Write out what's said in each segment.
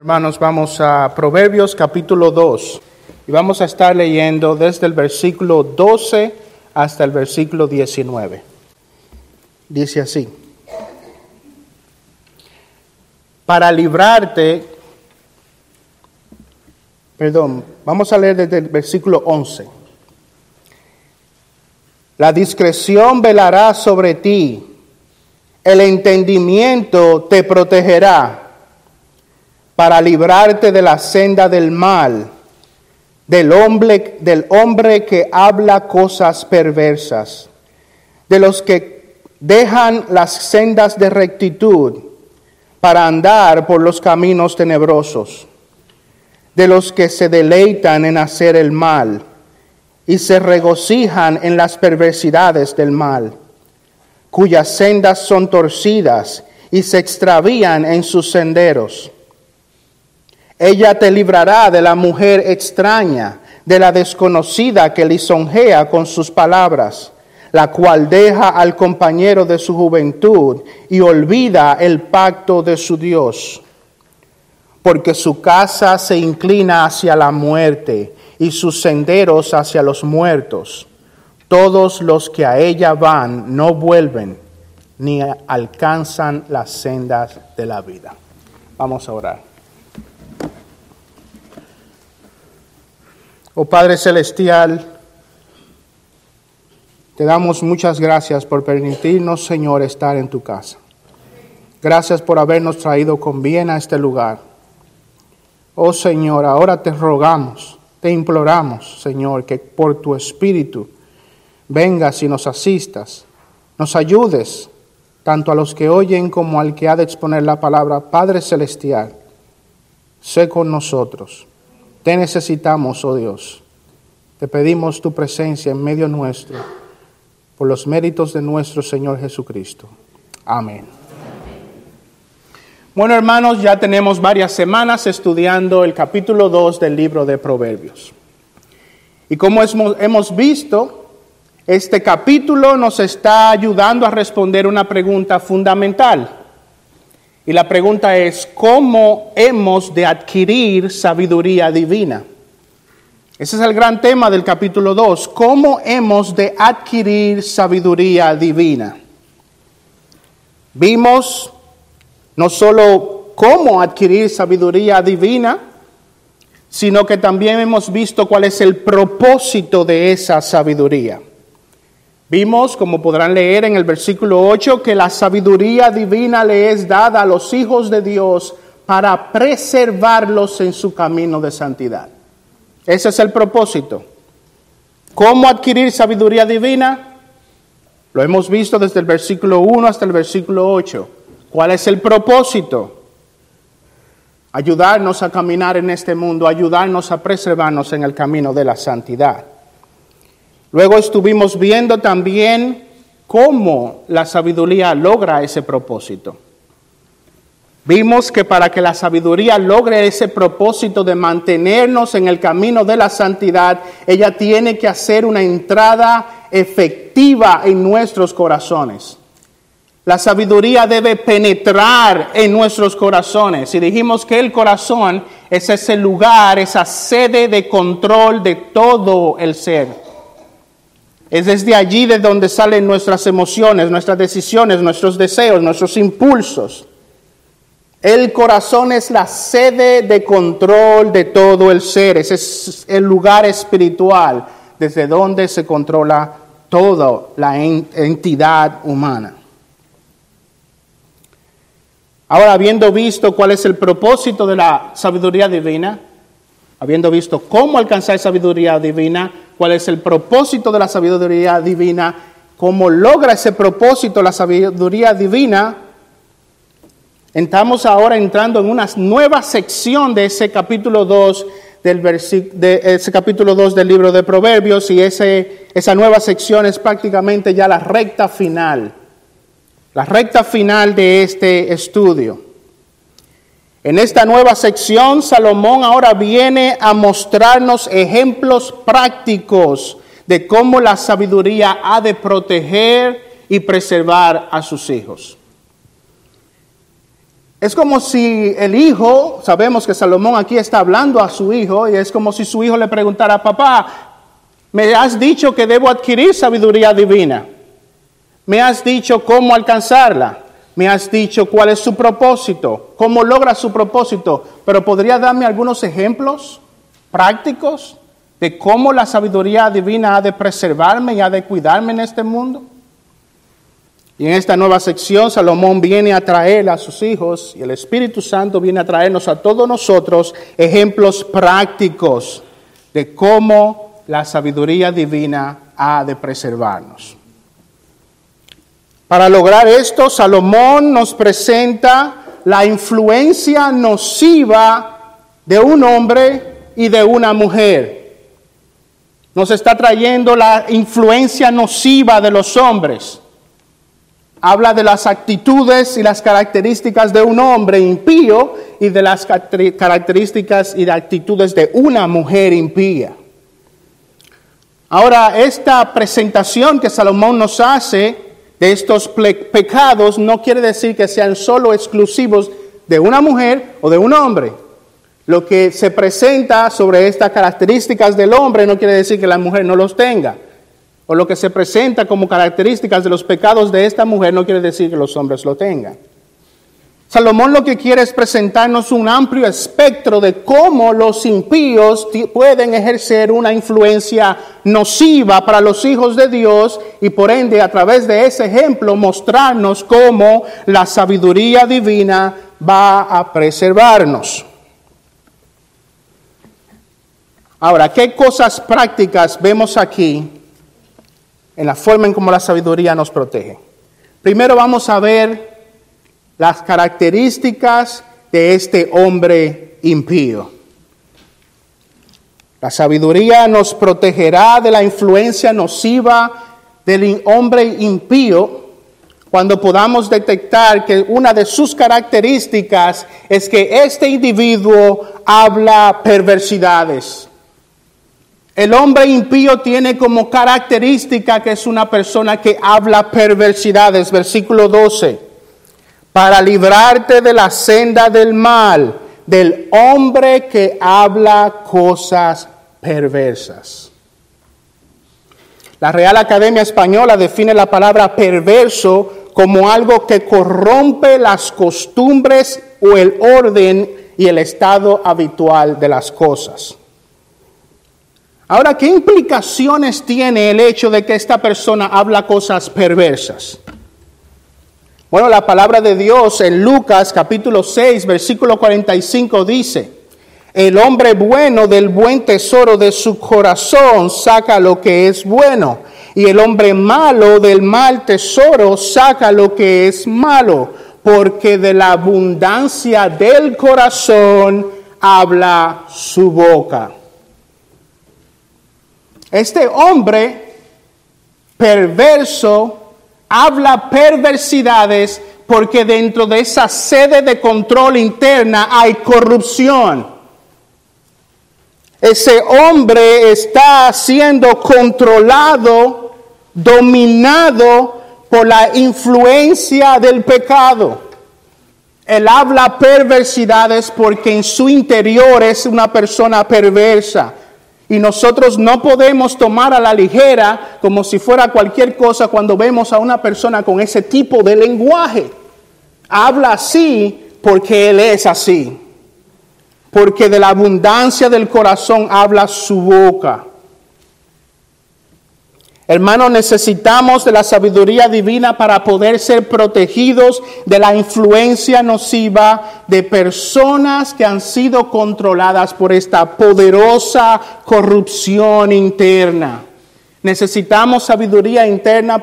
Hermanos, vamos a Proverbios capítulo 2 y vamos a estar leyendo desde el versículo 12 hasta el versículo 19. Dice así, para librarte, perdón, vamos a leer desde el versículo 11. La discreción velará sobre ti, el entendimiento te protegerá para librarte de la senda del mal, del hombre, del hombre que habla cosas perversas, de los que dejan las sendas de rectitud para andar por los caminos tenebrosos, de los que se deleitan en hacer el mal y se regocijan en las perversidades del mal, cuyas sendas son torcidas y se extravían en sus senderos ella te librará de la mujer extraña, de la desconocida que lisonjea con sus palabras, la cual deja al compañero de su juventud y olvida el pacto de su Dios. Porque su casa se inclina hacia la muerte y sus senderos hacia los muertos. Todos los que a ella van no vuelven ni alcanzan las sendas de la vida. Vamos a orar. Oh Padre Celestial, te damos muchas gracias por permitirnos, Señor, estar en tu casa. Gracias por habernos traído con bien a este lugar. Oh Señor, ahora te rogamos, te imploramos, Señor, que por tu Espíritu vengas y nos asistas, nos ayudes, tanto a los que oyen como al que ha de exponer la palabra. Padre Celestial, sé con nosotros te necesitamos, oh Dios. Te pedimos tu presencia en medio nuestro, por los méritos de nuestro Señor Jesucristo. Amén. Bueno, hermanos, ya tenemos varias semanas estudiando el capítulo 2 del libro de Proverbios. Y como hemos visto, este capítulo nos está ayudando a responder una pregunta fundamental. Y la pregunta es, ¿cómo hemos de adquirir sabiduría divina? Ese es el gran tema del capítulo 2. ¿Cómo hemos de adquirir sabiduría divina? Vimos no solo cómo adquirir sabiduría divina, sino que también hemos visto cuál es el propósito de esa sabiduría. Vimos, como podrán leer en el versículo 8, que la sabiduría divina le es dada a los hijos de Dios para preservarlos en su camino de santidad. Ese es el propósito. ¿Cómo adquirir sabiduría divina? Lo hemos visto desde el versículo 1 hasta el versículo 8. ¿Cuál es el propósito? Ayudarnos a caminar en este mundo, ayudarnos a preservarnos en el camino de la santidad. Luego estuvimos viendo también cómo la sabiduría logra ese propósito. Vimos que para que la sabiduría logre ese propósito de mantenernos en el camino de la santidad, ella tiene que hacer una entrada efectiva en nuestros corazones. La sabiduría debe penetrar en nuestros corazones. Y dijimos que el corazón es ese lugar, esa sede de control de todo el ser. Es desde allí de donde salen nuestras emociones, nuestras decisiones, nuestros deseos, nuestros impulsos. El corazón es la sede de control de todo el ser, es el lugar espiritual desde donde se controla toda la entidad humana. Ahora, habiendo visto cuál es el propósito de la sabiduría divina, habiendo visto cómo alcanzar sabiduría divina, cuál es el propósito de la sabiduría divina, cómo logra ese propósito la sabiduría divina, estamos ahora entrando en una nueva sección de ese capítulo 2 del, de ese capítulo 2 del libro de Proverbios y ese, esa nueva sección es prácticamente ya la recta final, la recta final de este estudio. En esta nueva sección, Salomón ahora viene a mostrarnos ejemplos prácticos de cómo la sabiduría ha de proteger y preservar a sus hijos. Es como si el hijo, sabemos que Salomón aquí está hablando a su hijo, y es como si su hijo le preguntara, papá, me has dicho que debo adquirir sabiduría divina. Me has dicho cómo alcanzarla. Me has dicho cuál es su propósito, cómo logra su propósito. Pero ¿podría darme algunos ejemplos prácticos de cómo la sabiduría divina ha de preservarme y ha de cuidarme en este mundo? Y en esta nueva sección, Salomón viene a traer a sus hijos y el Espíritu Santo viene a traernos a todos nosotros ejemplos prácticos de cómo la sabiduría divina ha de preservarnos. Para lograr esto, Salomón nos presenta la influencia nociva de un hombre y de una mujer. Nos está trayendo la influencia nociva de los hombres habla de las actitudes y las características de un hombre impío y de las características y de actitudes de una mujer impía. Ahora, esta presentación que Salomón nos hace de estos pecados no quiere decir que sean solo exclusivos de una mujer o de un hombre. Lo que se presenta sobre estas características del hombre no quiere decir que la mujer no los tenga o lo que se presenta como características de los pecados de esta mujer no quiere decir que los hombres lo tengan. Salomón lo que quiere es presentarnos un amplio espectro de cómo los impíos pueden ejercer una influencia nociva para los hijos de Dios y por ende a través de ese ejemplo mostrarnos cómo la sabiduría divina va a preservarnos. Ahora, ¿qué cosas prácticas vemos aquí en la forma en cómo la sabiduría nos protege. Primero vamos a ver las características de este hombre impío. La sabiduría nos protegerá de la influencia nociva del hombre impío cuando podamos detectar que una de sus características es que este individuo habla perversidades. El hombre impío tiene como característica que es una persona que habla perversidades, versículo 12, para librarte de la senda del mal, del hombre que habla cosas perversas. La Real Academia Española define la palabra perverso como algo que corrompe las costumbres o el orden y el estado habitual de las cosas. Ahora, ¿qué implicaciones tiene el hecho de que esta persona habla cosas perversas? Bueno, la palabra de Dios en Lucas capítulo 6, versículo 45 dice, el hombre bueno del buen tesoro de su corazón saca lo que es bueno, y el hombre malo del mal tesoro saca lo que es malo, porque de la abundancia del corazón habla su boca. Este hombre perverso habla perversidades porque dentro de esa sede de control interna hay corrupción. Ese hombre está siendo controlado, dominado por la influencia del pecado. Él habla perversidades porque en su interior es una persona perversa. Y nosotros no podemos tomar a la ligera como si fuera cualquier cosa cuando vemos a una persona con ese tipo de lenguaje. Habla así porque Él es así. Porque de la abundancia del corazón habla su boca. Hermanos, necesitamos de la sabiduría divina para poder ser protegidos de la influencia nociva de personas que han sido controladas por esta poderosa corrupción interna. Necesitamos sabiduría interna,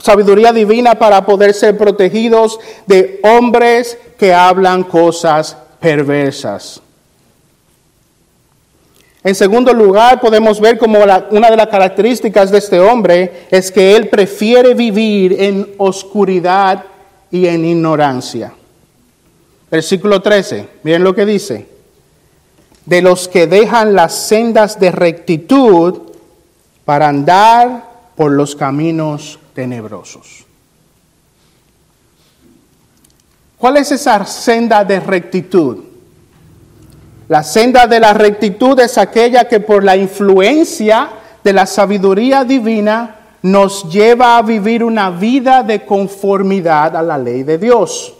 sabiduría divina para poder ser protegidos de hombres que hablan cosas perversas. En segundo lugar, podemos ver como una de las características de este hombre es que él prefiere vivir en oscuridad y en ignorancia. Versículo 13, miren lo que dice. De los que dejan las sendas de rectitud para andar por los caminos tenebrosos. ¿Cuál es esa senda de rectitud? La senda de la rectitud es aquella que por la influencia de la sabiduría divina nos lleva a vivir una vida de conformidad a la ley de Dios.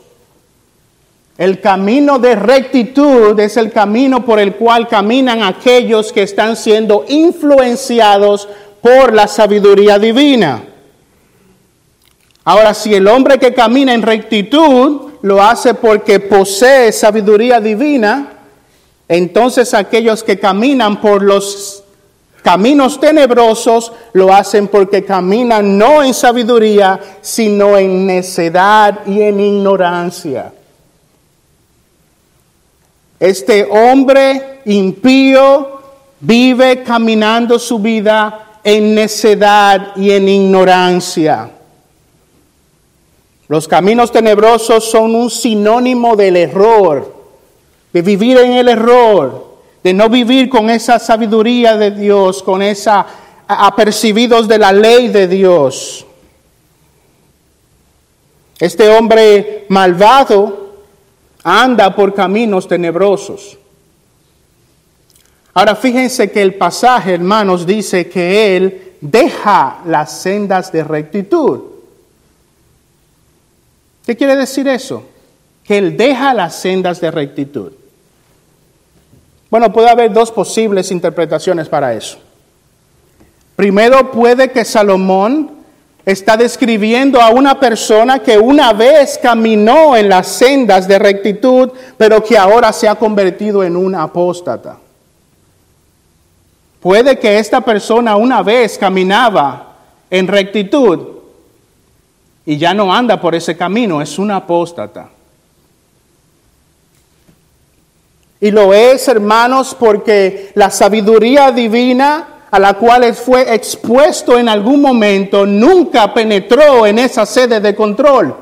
El camino de rectitud es el camino por el cual caminan aquellos que están siendo influenciados por la sabiduría divina. Ahora, si el hombre que camina en rectitud lo hace porque posee sabiduría divina, entonces aquellos que caminan por los caminos tenebrosos lo hacen porque caminan no en sabiduría, sino en necedad y en ignorancia. Este hombre impío vive caminando su vida en necedad y en ignorancia. Los caminos tenebrosos son un sinónimo del error, de vivir en el error, de no vivir con esa sabiduría de Dios, con esa apercibidos de la ley de Dios. Este hombre malvado anda por caminos tenebrosos. Ahora fíjense que el pasaje, hermanos, dice que él deja las sendas de rectitud. ¿Qué quiere decir eso? Que él deja las sendas de rectitud. Bueno, puede haber dos posibles interpretaciones para eso. Primero, puede que Salomón está describiendo a una persona que una vez caminó en las sendas de rectitud, pero que ahora se ha convertido en una apóstata. Puede que esta persona una vez caminaba en rectitud y ya no anda por ese camino, es una apóstata. Y lo es, hermanos, porque la sabiduría divina a la cual fue expuesto en algún momento, nunca penetró en esa sede de control,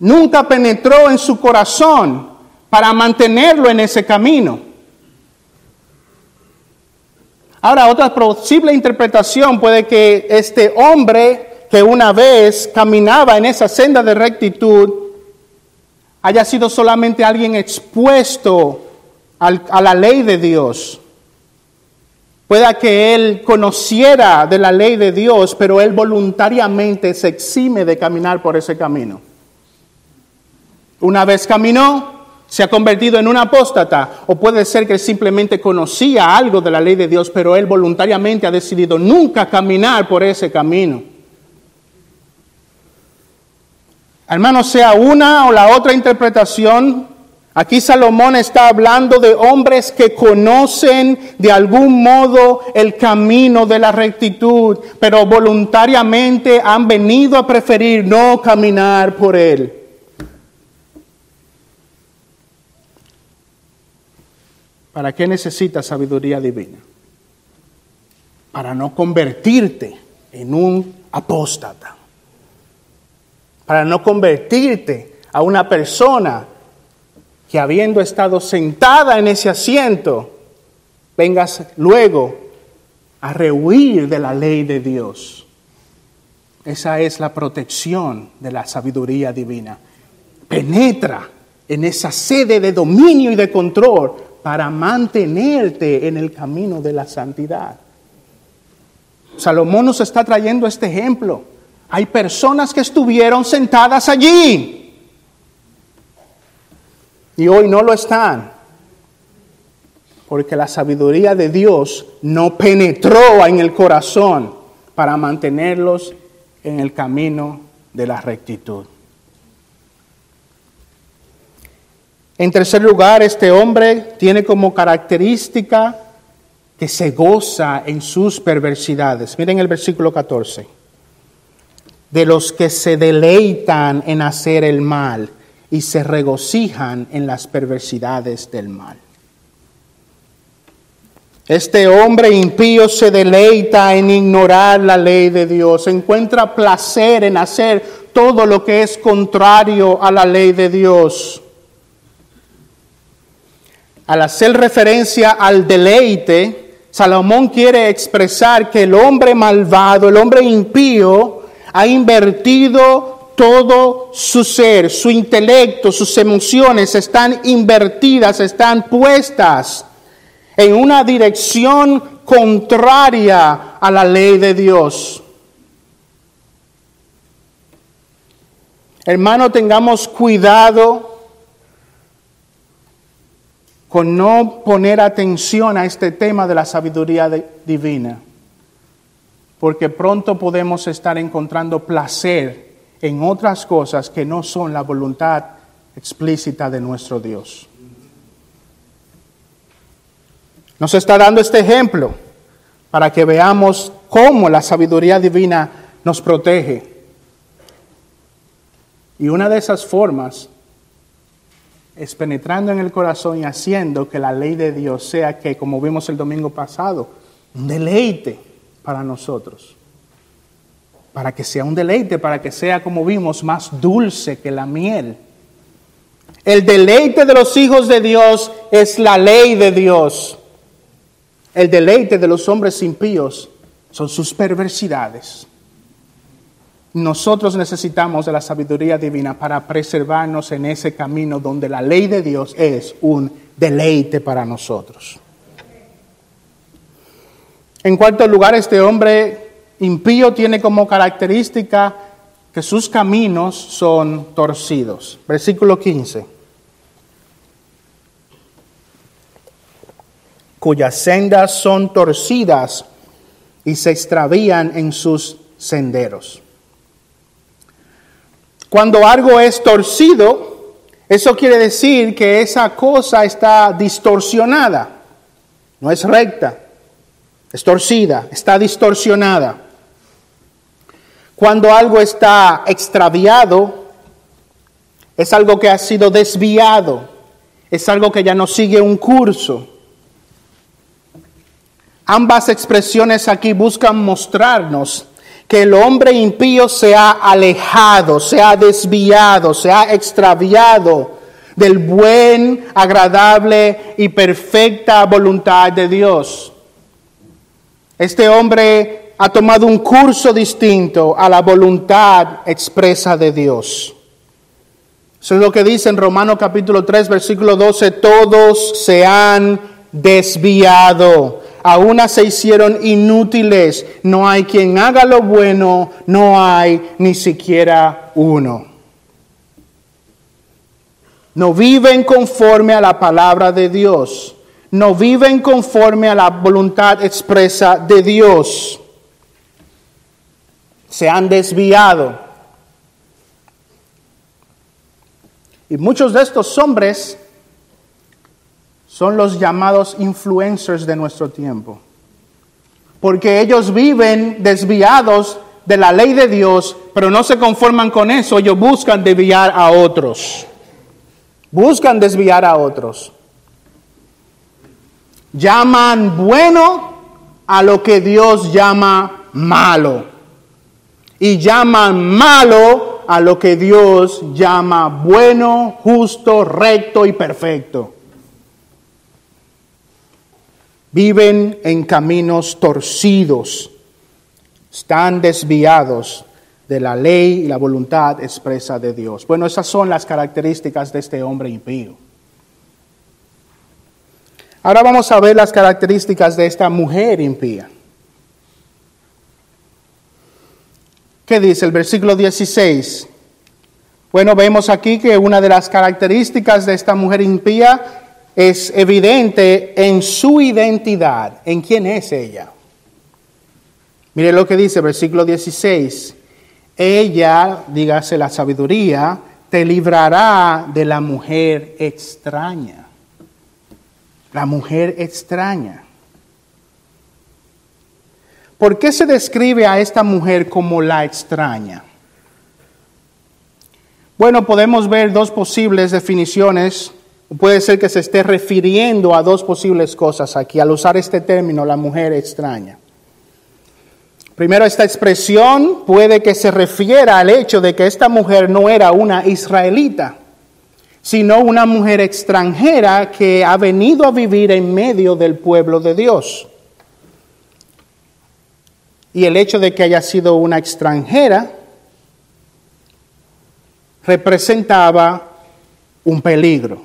nunca penetró en su corazón para mantenerlo en ese camino. Ahora, otra posible interpretación puede que este hombre que una vez caminaba en esa senda de rectitud haya sido solamente alguien expuesto a la ley de Dios Pueda que él conociera de la ley de Dios, pero él voluntariamente se exime de caminar por ese camino. Una vez caminó, se ha convertido en un apóstata, o puede ser que simplemente conocía algo de la ley de Dios, pero él voluntariamente ha decidido nunca caminar por ese camino. Hermano, sea una o la otra interpretación, Aquí Salomón está hablando de hombres que conocen de algún modo el camino de la rectitud, pero voluntariamente han venido a preferir no caminar por él. ¿Para qué necesitas sabiduría divina? Para no convertirte en un apóstata. Para no convertirte a una persona que habiendo estado sentada en ese asiento, vengas luego a rehuir de la ley de Dios. Esa es la protección de la sabiduría divina. Penetra en esa sede de dominio y de control para mantenerte en el camino de la santidad. Salomón nos está trayendo este ejemplo. Hay personas que estuvieron sentadas allí y hoy no lo están. Porque la sabiduría de Dios no penetró en el corazón para mantenerlos en el camino de la rectitud. En tercer lugar, este hombre tiene como característica que se goza en sus perversidades. Miren el versículo 14. De los que se deleitan en hacer el mal y se regocijan en las perversidades del mal. Este hombre impío se deleita en ignorar la ley de Dios, encuentra placer en hacer todo lo que es contrario a la ley de Dios. Al hacer referencia al deleite, Salomón quiere expresar que el hombre malvado, el hombre impío, ha invertido todo su ser, su intelecto, sus emociones están invertidas, están puestas en una dirección contraria a la ley de Dios. Hermano, tengamos cuidado con no poner atención a este tema de la sabiduría divina, porque pronto podemos estar encontrando placer en otras cosas que no son la voluntad explícita de nuestro Dios. Nos está dando este ejemplo para que veamos cómo la sabiduría divina nos protege. Y una de esas formas es penetrando en el corazón y haciendo que la ley de Dios sea que, como vimos el domingo pasado, un deleite para nosotros para que sea un deleite, para que sea, como vimos, más dulce que la miel. El deleite de los hijos de Dios es la ley de Dios. El deleite de los hombres impíos son sus perversidades. Nosotros necesitamos de la sabiduría divina para preservarnos en ese camino donde la ley de Dios es un deleite para nosotros. En cuarto lugar, este hombre impío tiene como característica que sus caminos son torcidos. Versículo 15. Cuyas sendas son torcidas y se extravían en sus senderos. Cuando algo es torcido, eso quiere decir que esa cosa está distorsionada, no es recta, es torcida, está distorsionada. Cuando algo está extraviado, es algo que ha sido desviado, es algo que ya no sigue un curso. Ambas expresiones aquí buscan mostrarnos que el hombre impío se ha alejado, se ha desviado, se ha extraviado del buen, agradable y perfecta voluntad de Dios. Este hombre ha tomado un curso distinto a la voluntad expresa de Dios. Eso es lo que dice en Romanos capítulo 3, versículo 12, todos se han desviado, a una se hicieron inútiles, no hay quien haga lo bueno, no hay ni siquiera uno. No viven conforme a la palabra de Dios, no viven conforme a la voluntad expresa de Dios se han desviado. Y muchos de estos hombres son los llamados influencers de nuestro tiempo. Porque ellos viven desviados de la ley de Dios, pero no se conforman con eso, ellos buscan desviar a otros. Buscan desviar a otros. Llaman bueno a lo que Dios llama malo y llaman malo a lo que Dios llama bueno, justo, recto y perfecto. Viven en caminos torcidos, están desviados de la ley y la voluntad expresa de Dios. Bueno, esas son las características de este hombre impío. Ahora vamos a ver las características de esta mujer impía. ¿Qué dice el versículo 16? Bueno, vemos aquí que una de las características de esta mujer impía es evidente en su identidad, en quién es ella. Mire lo que dice el versículo 16. Ella, dígase la sabiduría, te librará de la mujer extraña. La mujer extraña. ¿Por qué se describe a esta mujer como la extraña? Bueno, podemos ver dos posibles definiciones. Puede ser que se esté refiriendo a dos posibles cosas aquí al usar este término, la mujer extraña. Primero, esta expresión puede que se refiera al hecho de que esta mujer no era una israelita, sino una mujer extranjera que ha venido a vivir en medio del pueblo de Dios. Y el hecho de que haya sido una extranjera representaba un peligro.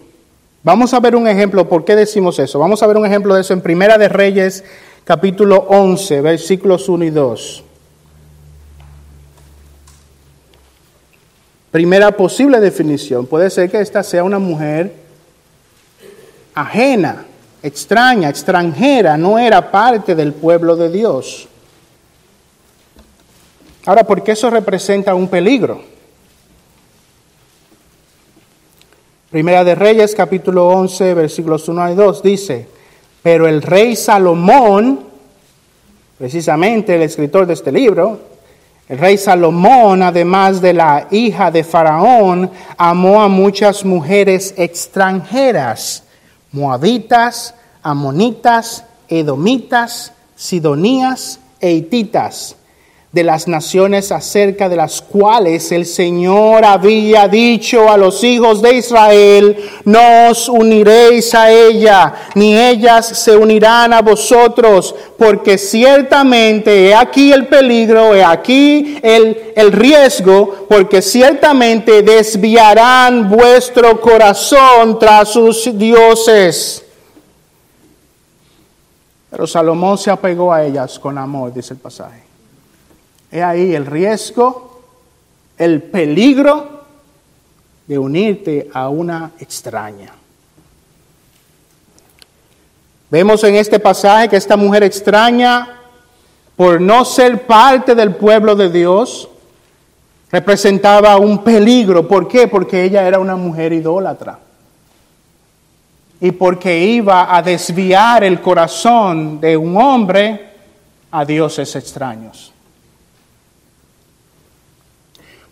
Vamos a ver un ejemplo, ¿por qué decimos eso? Vamos a ver un ejemplo de eso en Primera de Reyes, capítulo 11, versículos 1 y 2. Primera posible definición, puede ser que esta sea una mujer ajena, extraña, extranjera, no era parte del pueblo de Dios. Ahora, ¿por qué eso representa un peligro? Primera de Reyes, capítulo 11, versículos 1 y 2, dice, pero el rey Salomón, precisamente el escritor de este libro, el rey Salomón, además de la hija de Faraón, amó a muchas mujeres extranjeras, moabitas, amonitas, edomitas, sidonías e hititas de las naciones acerca de las cuales el Señor había dicho a los hijos de Israel, no os uniréis a ella, ni ellas se unirán a vosotros, porque ciertamente he aquí el peligro, he aquí el, el riesgo, porque ciertamente desviarán vuestro corazón tras sus dioses. Pero Salomón se apegó a ellas con amor, dice el pasaje. He ahí el riesgo, el peligro de unirte a una extraña. Vemos en este pasaje que esta mujer extraña, por no ser parte del pueblo de Dios, representaba un peligro. ¿Por qué? Porque ella era una mujer idólatra. Y porque iba a desviar el corazón de un hombre a dioses extraños.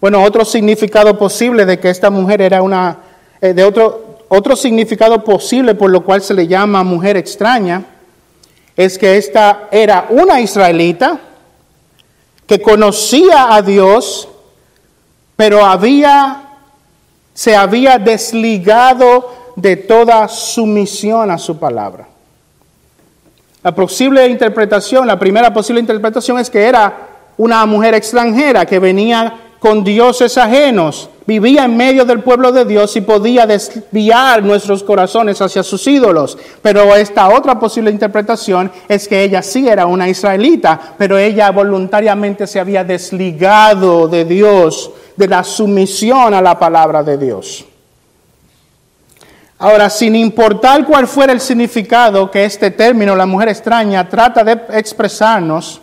Bueno, otro significado posible de que esta mujer era una, eh, de otro, otro significado posible por lo cual se le llama mujer extraña, es que esta era una israelita que conocía a Dios, pero había, se había desligado de toda sumisión a su palabra. La posible interpretación, la primera posible interpretación es que era una mujer extranjera que venía con dioses ajenos, vivía en medio del pueblo de Dios y podía desviar nuestros corazones hacia sus ídolos. Pero esta otra posible interpretación es que ella sí era una israelita, pero ella voluntariamente se había desligado de Dios, de la sumisión a la palabra de Dios. Ahora, sin importar cuál fuera el significado que este término, la mujer extraña, trata de expresarnos,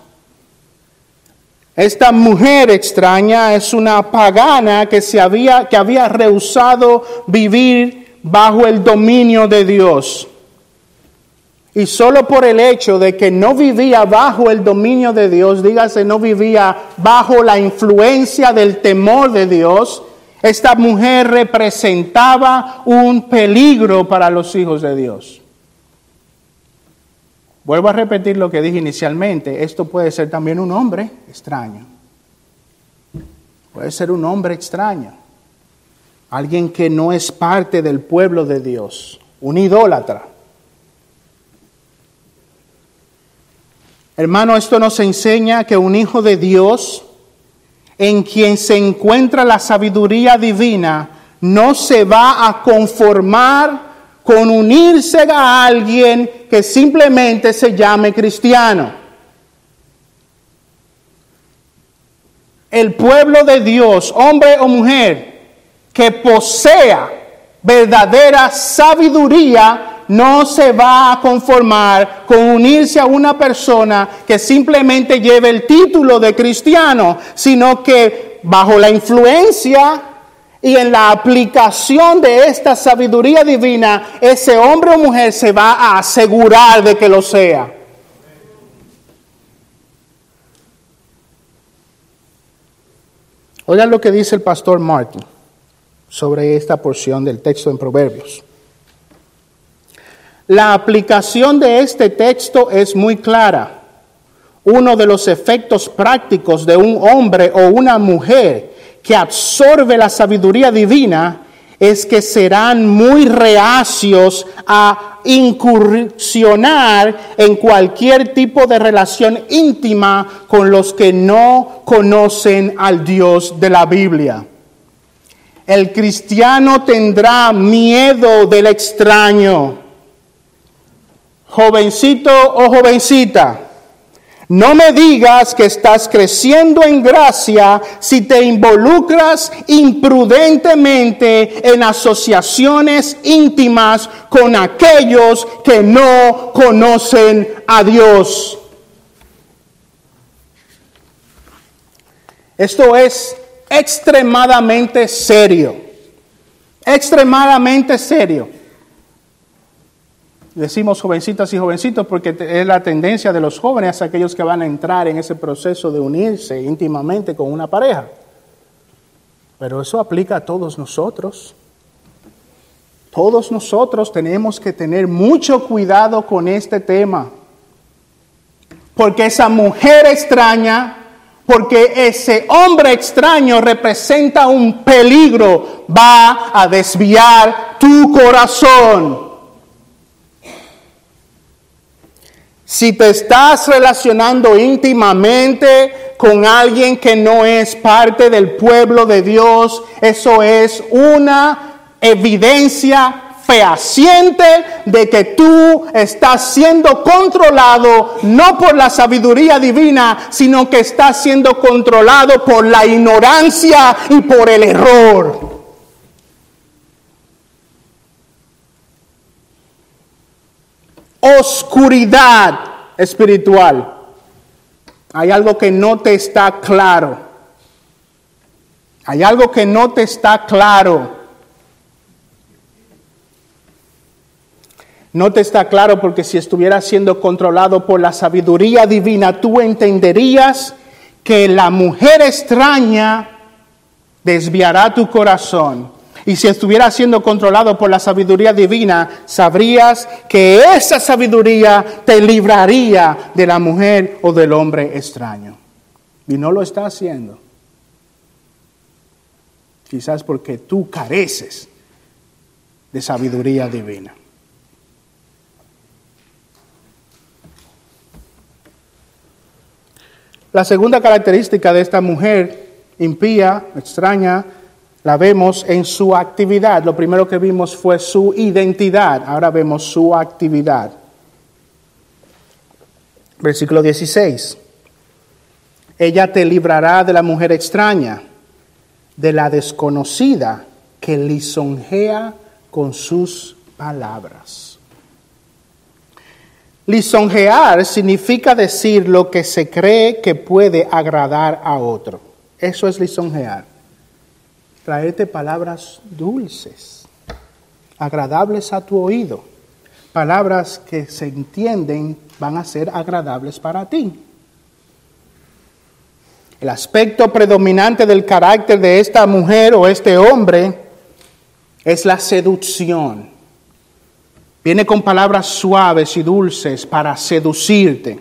esta mujer extraña es una pagana que, se había, que había rehusado vivir bajo el dominio de Dios. Y solo por el hecho de que no vivía bajo el dominio de Dios, dígase, no vivía bajo la influencia del temor de Dios, esta mujer representaba un peligro para los hijos de Dios. Vuelvo a repetir lo que dije inicialmente, esto puede ser también un hombre extraño. Puede ser un hombre extraño, alguien que no es parte del pueblo de Dios, un idólatra. Hermano, esto nos enseña que un hijo de Dios, en quien se encuentra la sabiduría divina, no se va a conformar con unirse a alguien que simplemente se llame cristiano. El pueblo de Dios, hombre o mujer, que posea verdadera sabiduría, no se va a conformar con unirse a una persona que simplemente lleve el título de cristiano, sino que bajo la influencia y en la aplicación de esta sabiduría divina, ese hombre o mujer se va a asegurar de que lo sea. Oigan lo que dice el pastor Martin sobre esta porción del texto en Proverbios. La aplicación de este texto es muy clara. Uno de los efectos prácticos de un hombre o una mujer que absorbe la sabiduría divina es que serán muy reacios a incursionar en cualquier tipo de relación íntima con los que no conocen al Dios de la Biblia. El cristiano tendrá miedo del extraño. Jovencito o jovencita, no me digas que estás creciendo en gracia si te involucras imprudentemente en asociaciones íntimas con aquellos que no conocen a Dios. Esto es extremadamente serio, extremadamente serio. Decimos jovencitas y jovencitos porque es la tendencia de los jóvenes, aquellos que van a entrar en ese proceso de unirse íntimamente con una pareja. Pero eso aplica a todos nosotros. Todos nosotros tenemos que tener mucho cuidado con este tema. Porque esa mujer extraña, porque ese hombre extraño representa un peligro, va a desviar tu corazón. Si te estás relacionando íntimamente con alguien que no es parte del pueblo de Dios, eso es una evidencia fehaciente de que tú estás siendo controlado no por la sabiduría divina, sino que estás siendo controlado por la ignorancia y por el error. Oscuridad espiritual. Hay algo que no te está claro. Hay algo que no te está claro. No te está claro porque si estuviera siendo controlado por la sabiduría divina, tú entenderías que la mujer extraña desviará tu corazón y si estuviera siendo controlado por la sabiduría divina, sabrías que esa sabiduría te libraría de la mujer o del hombre extraño. Y no lo está haciendo. Quizás porque tú careces de sabiduría divina. La segunda característica de esta mujer impía, extraña, la vemos en su actividad. Lo primero que vimos fue su identidad, ahora vemos su actividad. Versículo 16. Ella te librará de la mujer extraña, de la desconocida que lisonjea con sus palabras. Lisonjear significa decir lo que se cree que puede agradar a otro. Eso es lisonjear traerte palabras dulces, agradables a tu oído, palabras que se entienden van a ser agradables para ti. El aspecto predominante del carácter de esta mujer o este hombre es la seducción. Viene con palabras suaves y dulces para seducirte.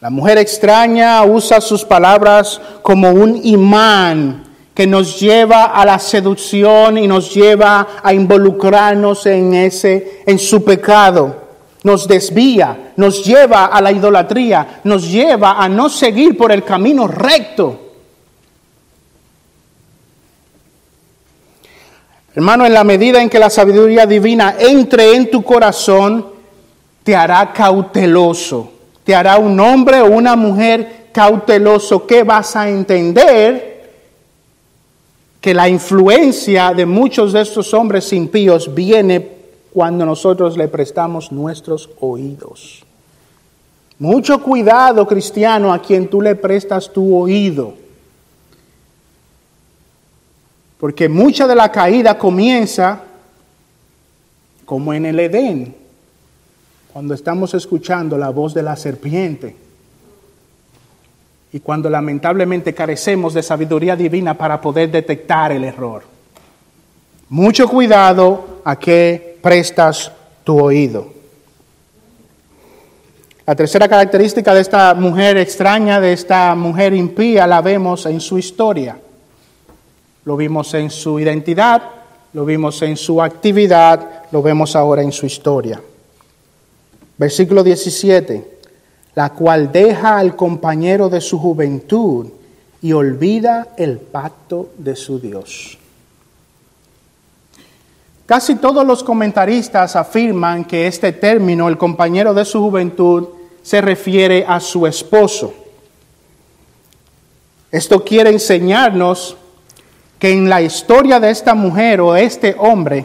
La mujer extraña usa sus palabras como un imán nos lleva a la seducción y nos lleva a involucrarnos en ese en su pecado. Nos desvía, nos lleva a la idolatría, nos lleva a no seguir por el camino recto. Hermano, en la medida en que la sabiduría divina entre en tu corazón, te hará cauteloso, te hará un hombre o una mujer cauteloso que vas a entender que la influencia de muchos de estos hombres impíos viene cuando nosotros le prestamos nuestros oídos. Mucho cuidado, cristiano, a quien tú le prestas tu oído. Porque mucha de la caída comienza como en el Edén, cuando estamos escuchando la voz de la serpiente y cuando lamentablemente carecemos de sabiduría divina para poder detectar el error. Mucho cuidado a qué prestas tu oído. La tercera característica de esta mujer extraña, de esta mujer impía, la vemos en su historia. Lo vimos en su identidad, lo vimos en su actividad, lo vemos ahora en su historia. Versículo 17 la cual deja al compañero de su juventud y olvida el pacto de su Dios. Casi todos los comentaristas afirman que este término, el compañero de su juventud, se refiere a su esposo. Esto quiere enseñarnos que en la historia de esta mujer o este hombre,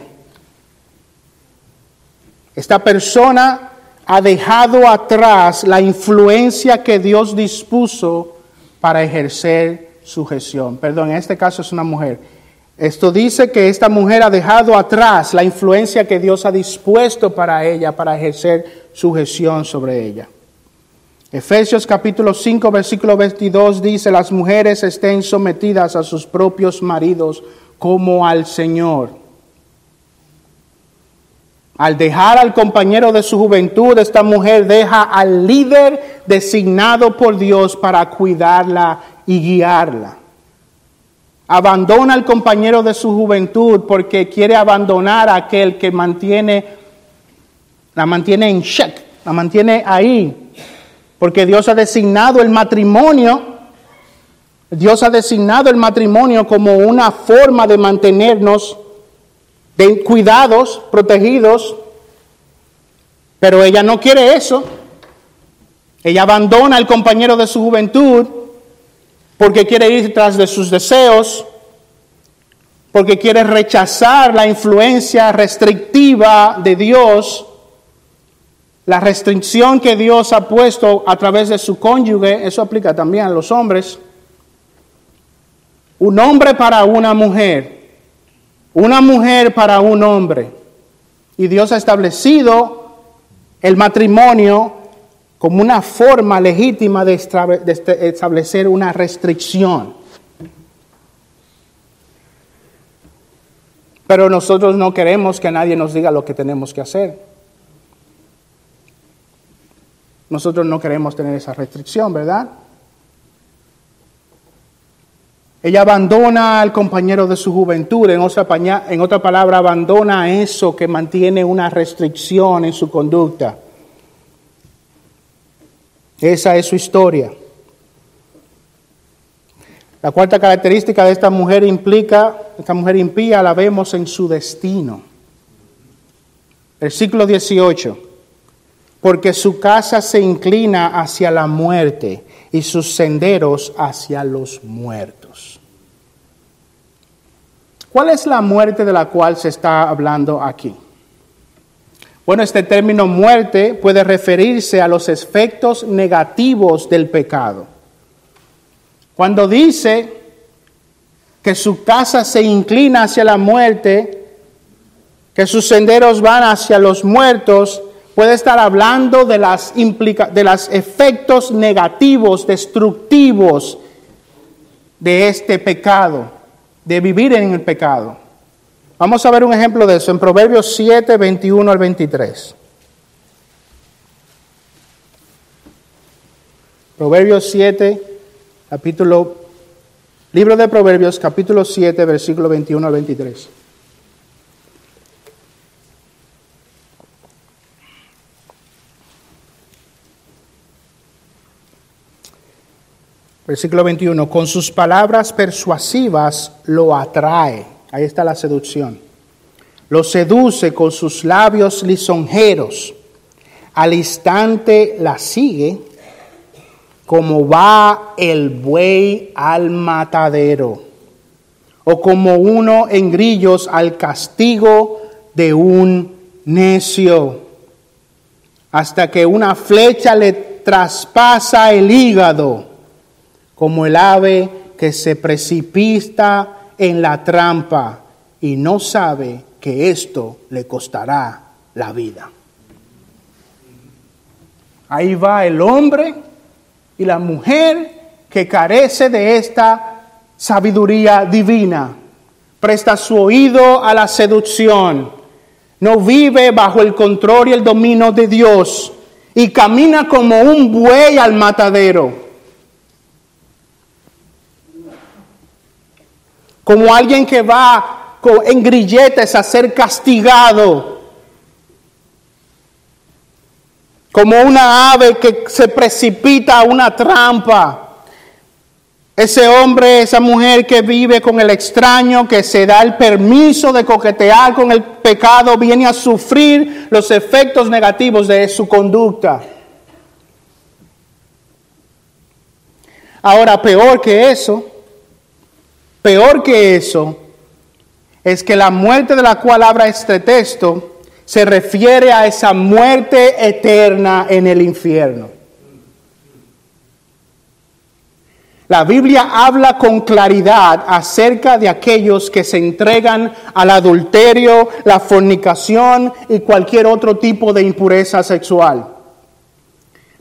esta persona ha dejado atrás la influencia que Dios dispuso para ejercer su gestión. Perdón, en este caso es una mujer. Esto dice que esta mujer ha dejado atrás la influencia que Dios ha dispuesto para ella, para ejercer su gestión sobre ella. Efesios capítulo 5, versículo 22 dice, las mujeres estén sometidas a sus propios maridos como al Señor. Al dejar al compañero de su juventud, esta mujer deja al líder designado por Dios para cuidarla y guiarla. Abandona al compañero de su juventud porque quiere abandonar a aquel que mantiene, la mantiene en check, la mantiene ahí porque Dios ha designado el matrimonio, Dios ha designado el matrimonio como una forma de mantenernos cuidados, protegidos, pero ella no quiere eso. Ella abandona al compañero de su juventud porque quiere ir tras de sus deseos, porque quiere rechazar la influencia restrictiva de Dios la restricción que Dios ha puesto a través de su cónyuge, eso aplica también a los hombres. Un hombre para una mujer, una mujer para un hombre. Y Dios ha establecido el matrimonio como una forma legítima de establecer una restricción. Pero nosotros no queremos que nadie nos diga lo que tenemos que hacer. Nosotros no queremos tener esa restricción, ¿verdad? Ella abandona al compañero de su juventud, en otra, palabra, abandona eso que mantiene una restricción en su conducta. Esa es su historia. La cuarta característica de esta mujer implica, esta mujer impía la vemos en su destino. Versículo 18 porque su casa se inclina hacia la muerte y sus senderos hacia los muertos. ¿Cuál es la muerte de la cual se está hablando aquí? Bueno, este término muerte puede referirse a los efectos negativos del pecado. Cuando dice que su casa se inclina hacia la muerte, que sus senderos van hacia los muertos, puede estar hablando de las de los efectos negativos, destructivos de este pecado, de vivir en el pecado. Vamos a ver un ejemplo de eso en Proverbios 7, 21 al 23. Proverbios 7, capítulo, libro de Proverbios, capítulo 7, versículo 21 al 23. Versículo 21, con sus palabras persuasivas lo atrae. Ahí está la seducción. Lo seduce con sus labios lisonjeros. Al instante la sigue como va el buey al matadero o como uno en grillos al castigo de un necio, hasta que una flecha le traspasa el hígado como el ave que se precipita en la trampa y no sabe que esto le costará la vida. Ahí va el hombre y la mujer que carece de esta sabiduría divina. Presta su oído a la seducción. No vive bajo el control y el dominio de Dios y camina como un buey al matadero como alguien que va en grilletes a ser castigado, como una ave que se precipita a una trampa. Ese hombre, esa mujer que vive con el extraño, que se da el permiso de coquetear con el pecado, viene a sufrir los efectos negativos de su conducta. Ahora, peor que eso, peor que eso, es que la muerte de la cual habla este texto se refiere a esa muerte eterna en el infierno. La Biblia habla con claridad acerca de aquellos que se entregan al adulterio, la fornicación y cualquier otro tipo de impureza sexual.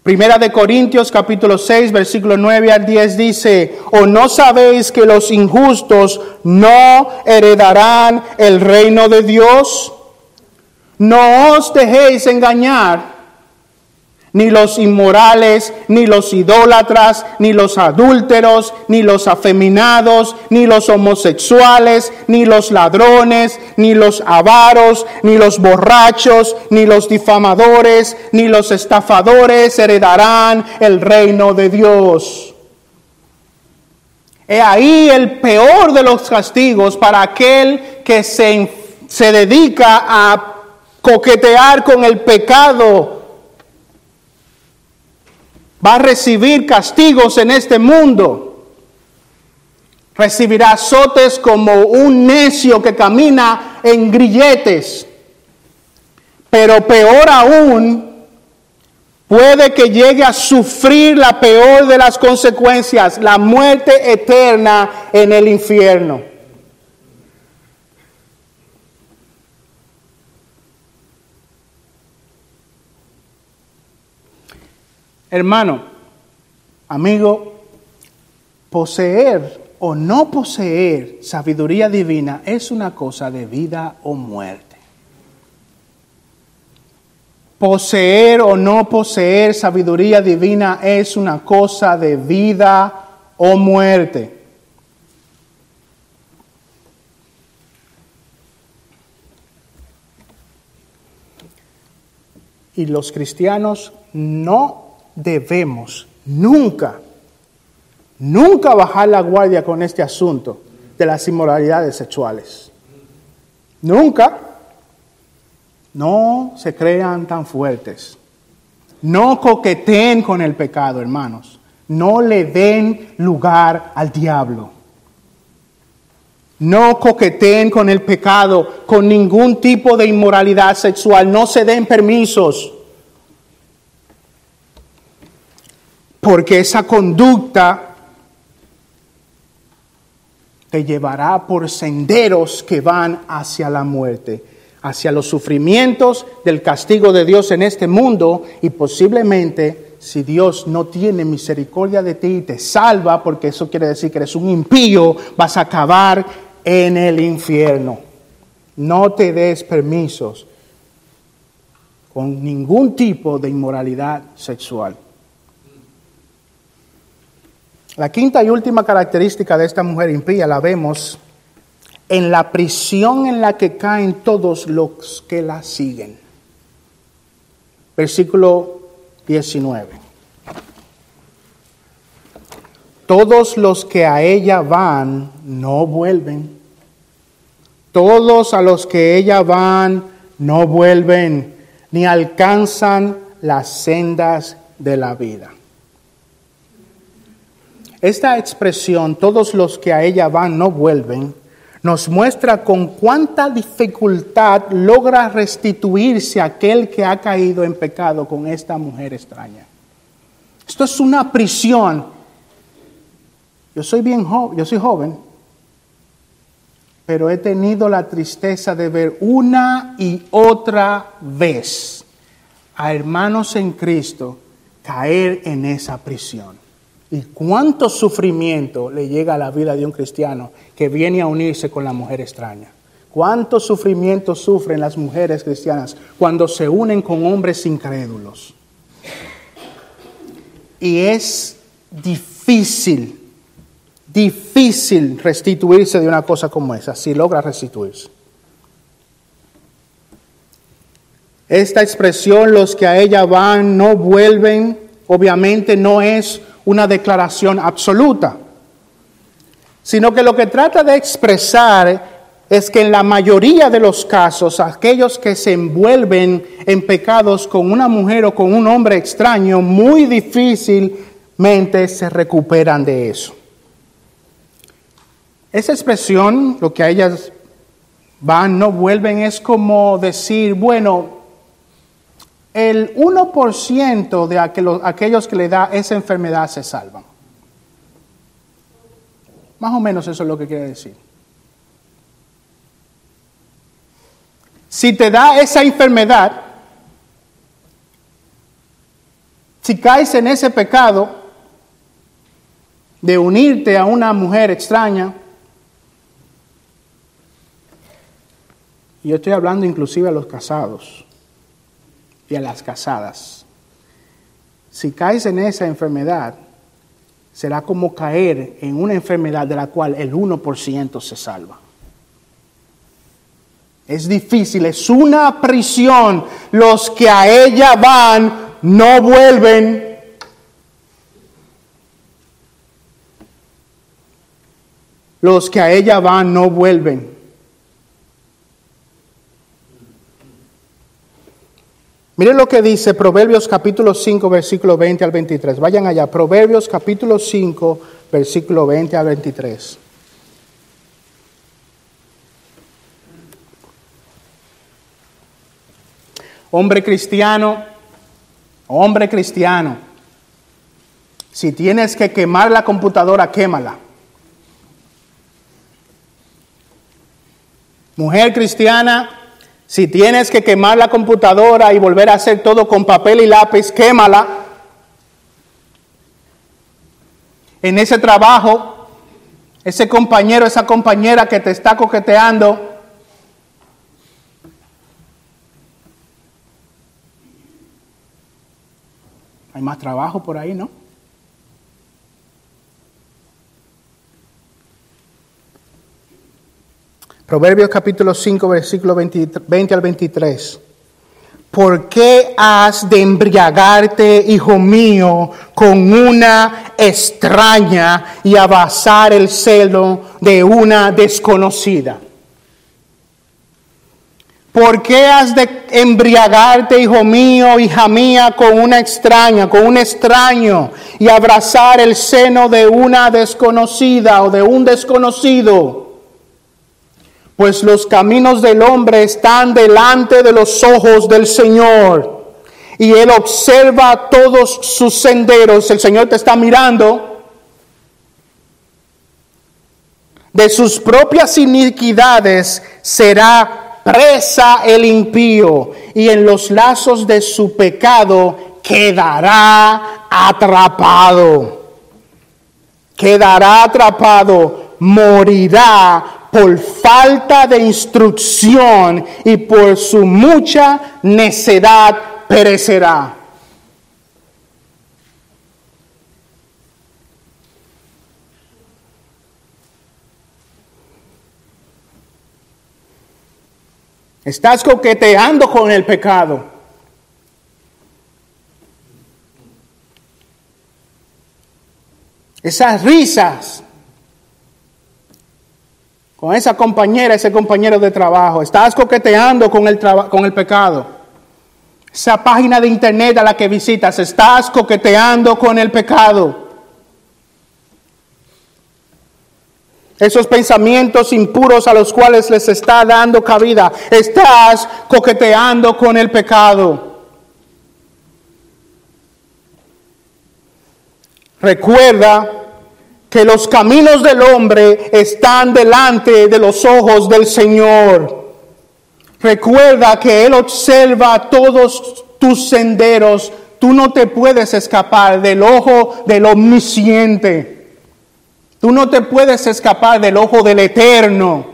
Primera de Corintios capítulo 6 versículo 9 al 10 dice, ¿o no sabéis que los injustos no heredarán el reino de Dios? No os dejéis engañar ni los inmorales, ni los idólatras, ni los adúlteros, ni los afeminados, ni los homosexuales, ni los ladrones, ni los avaros, ni los borrachos, ni los difamadores, ni los estafadores heredarán el reino de Dios. He ahí el peor de los castigos para aquel que se, se dedica a coquetear con el pecado va a recibir castigos en este mundo. Recibirá azotes como un necio que camina en grilletes. Pero peor aún, puede que llegue a sufrir la peor de las consecuencias, la muerte eterna en el infierno. Hermano, amigo, poseer o no poseer sabiduría divina es una cosa de vida o muerte. Poseer o no poseer sabiduría divina es una cosa de vida o muerte. Y los cristianos no debemos nunca, nunca bajar la guardia con este asunto de las inmoralidades sexuales. Nunca. No se crean tan fuertes. No coqueteen con el pecado, hermanos. No le den lugar al diablo. No coqueteen con el pecado, con ningún tipo de inmoralidad sexual. No se den permisos. Porque esa conducta te llevará por senderos que van hacia la muerte, hacia los sufrimientos del castigo de Dios en este mundo y posiblemente si Dios no tiene misericordia de ti y te salva, porque eso quiere decir que eres un impío, vas a acabar en el infierno. No te des permisos con ningún tipo de inmoralidad sexual. La quinta y última característica de esta mujer impía la vemos en la prisión en la que caen todos los que la siguen. Versículo 19. Todos los que a ella van no vuelven. Todos a los que ella van no vuelven, ni alcanzan las sendas de la vida. Esta expresión, todos los que a ella van no vuelven, nos muestra con cuánta dificultad logra restituirse aquel que ha caído en pecado con esta mujer extraña. Esto es una prisión. Yo soy bien joven, yo soy joven, pero he tenido la tristeza de ver una y otra vez a hermanos en Cristo caer en esa prisión. ¿Y cuánto sufrimiento le llega a la vida de un cristiano que viene a unirse con la mujer extraña? ¿Cuánto sufrimiento sufren las mujeres cristianas cuando se unen con hombres incrédulos? Y es difícil, difícil restituirse de una cosa como esa, si logra restituirse. Esta expresión, los que a ella van no vuelven, obviamente no es una declaración absoluta. sino que lo que trata de expresar es que en la mayoría de los casos, aquellos que se envuelven en pecados con una mujer o con un hombre extraño, muy difícilmente se recuperan de eso. Esa expresión, lo que a ellas van, no vuelven, es como decir, bueno, el 1% de aquellos que le da esa enfermedad se salvan. Más o menos eso es lo que quiere decir. Si te da esa enfermedad, si caes en ese pecado de unirte a una mujer extraña, y yo estoy hablando inclusive a los casados y a las casadas, si caes en esa enfermedad, será como caer en una enfermedad de la cual el 1% se salva. Es difícil, es una prisión. Los que a ella van no vuelven. Los que a ella van no vuelven. Miren lo que dice Proverbios capítulo 5, versículo 20 al 23. Vayan allá, Proverbios capítulo 5, versículo 20 al 23. Hombre cristiano, hombre cristiano, si tienes que quemar la computadora, quémala. Mujer cristiana, si tienes que quemar la computadora y volver a hacer todo con papel y lápiz, quémala. En ese trabajo, ese compañero, esa compañera que te está coqueteando, hay más trabajo por ahí, ¿no? Proverbios capítulo 5, versículo 20, al 23. ¿Por qué has de embriagarte, hijo mío, con una extraña y abasar el celo de una desconocida? ¿Por qué has de embriagarte, hijo mío, hija mía, con una extraña, con un extraño, y abrazar el seno de una desconocida o de un desconocido? Pues los caminos del hombre están delante de los ojos del Señor. Y Él observa todos sus senderos. El Señor te está mirando. De sus propias iniquidades será presa el impío. Y en los lazos de su pecado quedará atrapado. Quedará atrapado. Morirá por falta de instrucción y por su mucha necedad perecerá. Estás coqueteando con el pecado. Esas risas con esa compañera, ese compañero de trabajo. Estás coqueteando con el, con el pecado. Esa página de internet a la que visitas, estás coqueteando con el pecado. Esos pensamientos impuros a los cuales les está dando cabida, estás coqueteando con el pecado. Recuerda que los caminos del hombre están delante de los ojos del Señor. Recuerda que Él observa todos tus senderos. Tú no te puedes escapar del ojo del omnisciente. Tú no te puedes escapar del ojo del eterno.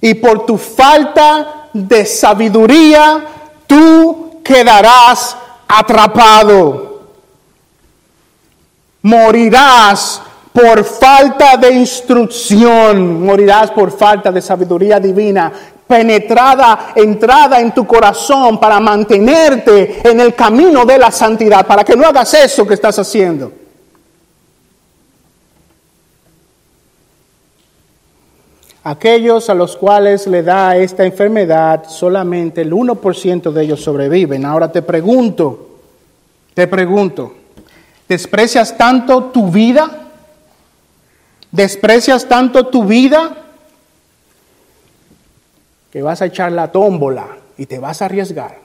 Y por tu falta de sabiduría, tú quedarás atrapado. Morirás por falta de instrucción, morirás por falta de sabiduría divina, penetrada, entrada en tu corazón para mantenerte en el camino de la santidad, para que no hagas eso que estás haciendo. Aquellos a los cuales le da esta enfermedad, solamente el 1% de ellos sobreviven. Ahora te pregunto, te pregunto, ¿desprecias tanto tu vida? ¿Desprecias tanto tu vida que vas a echar la tómbola y te vas a arriesgar?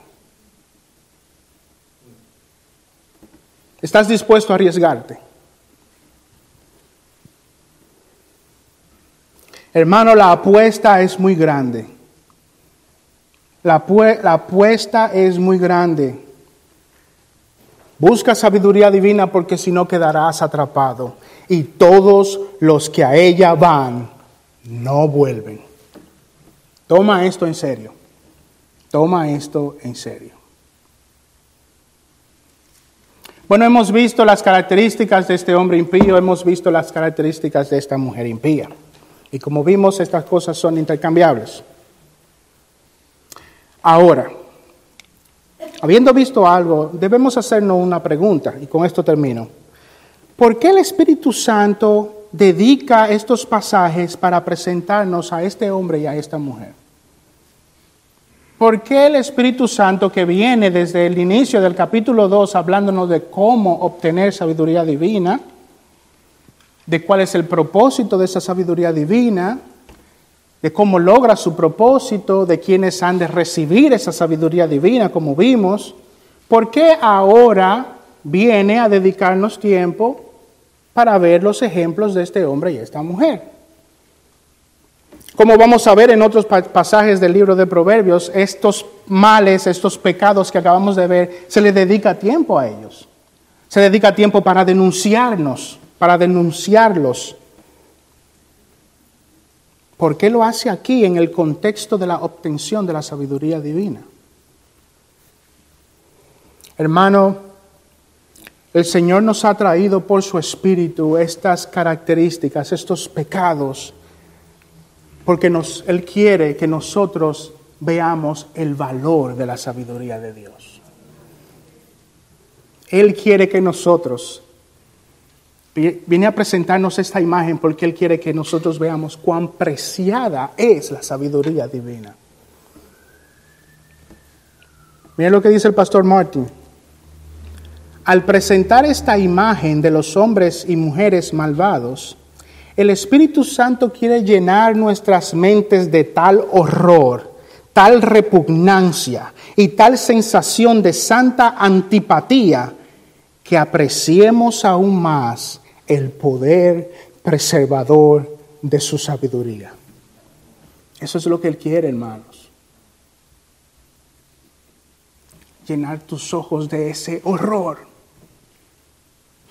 ¿Estás dispuesto a arriesgarte? Hermano, la apuesta es muy grande. La, apuesta es muy grande. Busca sabiduría divina porque si no quedarás atrapado. Y todos los que a ella van no vuelven. Toma esto en serio. Toma esto en serio. Bueno, hemos visto las características de este hombre impío, hemos visto las características de esta mujer impía. Y como vimos, estas cosas son intercambiables. Ahora, habiendo visto algo, debemos hacernos una pregunta, y con esto termino. ¿Por qué el Espíritu Santo dedica estos pasajes para presentarnos a este hombre y a esta mujer? ¿Por qué el Espíritu Santo que viene desde el inicio del capítulo 2 hablándonos de cómo obtener sabiduría divina? De cuál es el propósito de esa sabiduría divina, de cómo logra su propósito, de quiénes han de recibir esa sabiduría divina, como vimos, ¿por qué ahora viene a dedicarnos tiempo para ver los ejemplos de este hombre y esta mujer? Como vamos a ver en otros pasajes del libro de Proverbios, estos males, estos pecados que acabamos de ver, se le dedica tiempo a ellos. Se dedica tiempo para denunciarnos para denunciarlos. ¿Por qué lo hace aquí en el contexto de la obtención de la sabiduría divina? Hermano, el Señor nos ha traído por su Espíritu estas características, estos pecados, porque Él quiere que nosotros veamos el valor de la sabiduría de Dios. Él quiere que nosotros Viene a presentarnos esta imagen porque Él quiere que nosotros veamos cuán preciada es la sabiduría divina. Mira lo que dice el pastor Martin. Al presentar esta imagen de los hombres y mujeres malvados, el Espíritu Santo quiere llenar nuestras mentes de tal horror, tal repugnancia y tal sensación de santa antipatía que apreciemos aún más el poder preservador de su sabiduría. Eso es lo que Él quiere, hermanos. Llenar tus ojos de ese horror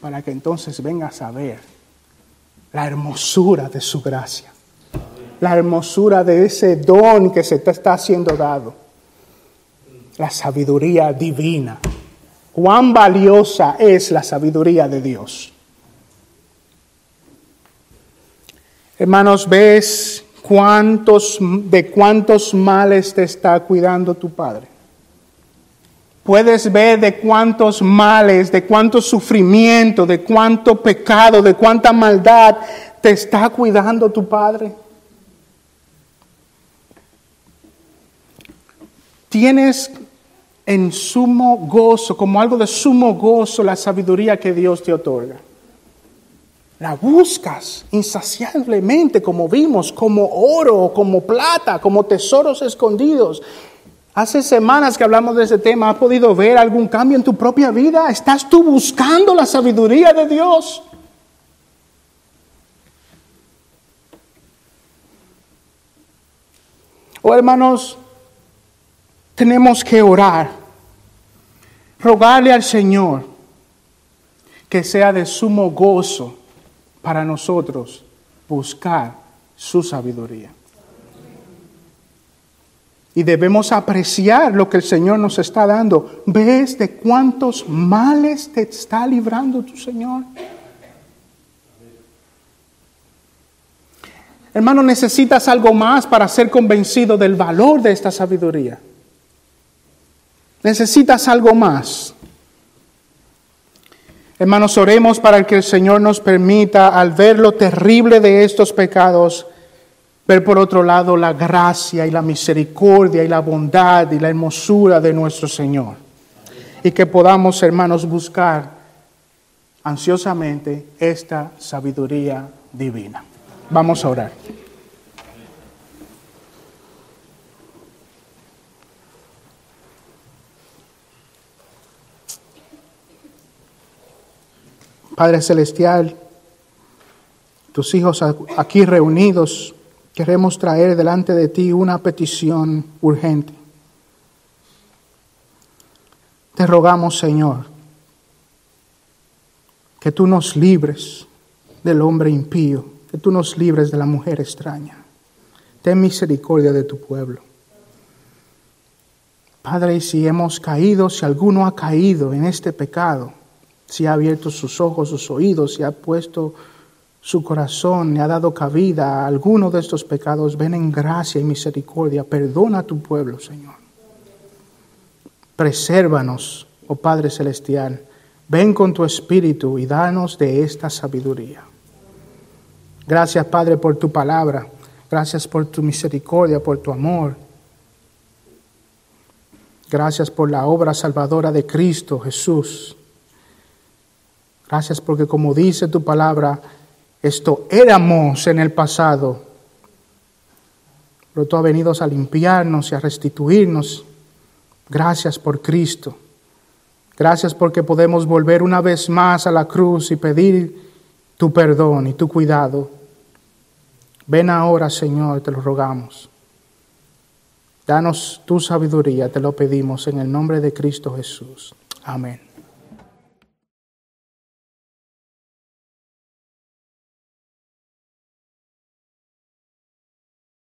para que entonces vengas a ver la hermosura de su gracia, la hermosura de ese don que se te está siendo dado, la sabiduría divina cuán valiosa es la sabiduría de Dios. Hermanos, ¿ves cuántos, de cuántos males te está cuidando tu Padre? Puedes ver de cuántos males, de cuánto sufrimiento, de cuánto pecado, de cuánta maldad te está cuidando tu Padre. Tienes en sumo gozo, como algo de sumo gozo, la sabiduría que Dios te otorga. La buscas insaciablemente, como vimos, como oro, como plata, como tesoros escondidos. Hace semanas que hablamos de ese tema, ¿has podido ver algún cambio en tu propia vida? ¿Estás tú buscando la sabiduría de Dios? Oh hermanos, tenemos que orar, rogarle al Señor que sea de sumo gozo para nosotros buscar su sabiduría. Y debemos apreciar lo que el Señor nos está dando. ¿Ves de cuántos males te está librando tu Señor? Hermano, necesitas algo más para ser convencido del valor de esta sabiduría. Necesitas algo más. Hermanos, oremos para que el Señor nos permita, al ver lo terrible de estos pecados, ver por otro lado la gracia y la misericordia y la bondad y la hermosura de nuestro Señor. Y que podamos, hermanos, buscar ansiosamente esta sabiduría divina. Vamos a orar. Padre Celestial, tus hijos aquí reunidos, queremos traer delante de ti una petición urgente. Te rogamos, Señor, que tú nos libres del hombre impío, que tú nos libres de la mujer extraña. Ten misericordia de tu pueblo. Padre, si hemos caído, si alguno ha caído en este pecado, si ha abierto sus ojos, sus oídos, si ha puesto su corazón, le ha dado cabida a alguno de estos pecados, ven en gracia y misericordia, perdona a tu pueblo, Señor. Presérvanos, oh Padre Celestial, ven con tu Espíritu y danos de esta sabiduría. Gracias, Padre, por tu palabra. Gracias por tu misericordia, por tu amor. Gracias por la obra salvadora de Cristo Jesús. Gracias porque como dice tu palabra, esto éramos en el pasado, pero tú has venido a limpiarnos y a restituirnos. Gracias por Cristo. Gracias porque podemos volver una vez más a la cruz y pedir tu perdón y tu cuidado. Ven ahora, Señor, te lo rogamos. Danos tu sabiduría, te lo pedimos en el nombre de Cristo Jesús. Amén.